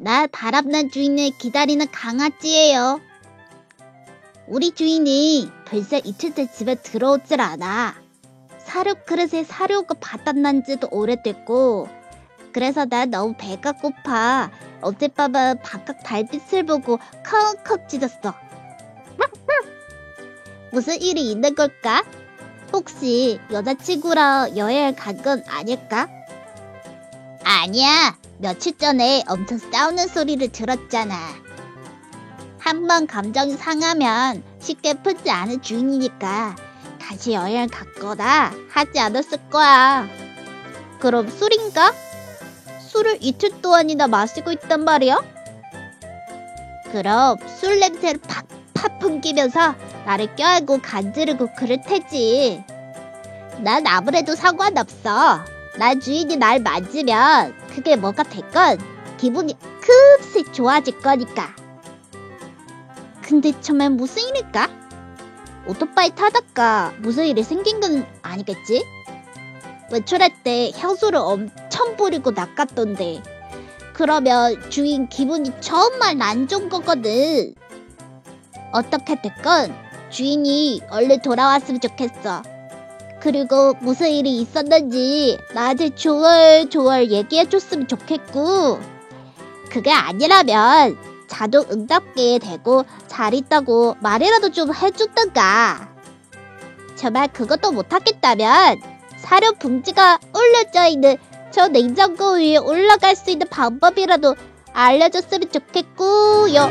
나 바람난 주인을 기다리는 강아지예요. 우리 주인이 벌써 이틀째 집에 들어오질 않아. 사료 그릇에 사료가 바닥난 지도 오래됐고, 그래서 난 너무 배가 고파. 어젯밤은 바깥 달빛을 보고 컥컥 짖었어. 무슨 일이 있는 걸까? 혹시 여자친구랑 여행을 간건 아닐까? 아니야. 며칠 전에 엄청 싸우는 소리를 들었잖아. 한 번 감정이 상하면 쉽게 풀지 않은 주인이니까 다시 여행을 갔거나 하지 않았을 거야. 그럼 술인가? 술을 이틀 동안이나 마시고 있단 말이야? 그럼 술 냄새를 팍팍 풍기면서 나를 껴안고 간지르고 그럴 테지. 난 아무래도 상관없어. 나 주인이 날 만지면 그게 뭐가 됐건 기분이 급히 좋아질 거니까. 근데 정말 무슨 일일까? 오토바이 타다가 무슨 일이 생긴 건 아니겠지? 외출할 때 향수를 엄청 뿌리고 낚았던데 그러면 주인 기분이 정말 안 좋은 거거든. 어떻게 됐건 주인이 얼른 돌아왔으면 좋겠어. 그리고 무슨 일이 있었는지 나한테 조얼조얼 얘기해줬으면 좋겠고. 그게 아니라면 자동 응답기에 대고 잘 있다고 말이라도 좀 해줬던가. 정말 그것도 못하겠다면 사료 봉지가 올려져 있는 저 냉장고 위에 올라갈 수 있는 방법이라도 알려줬으면 좋겠고요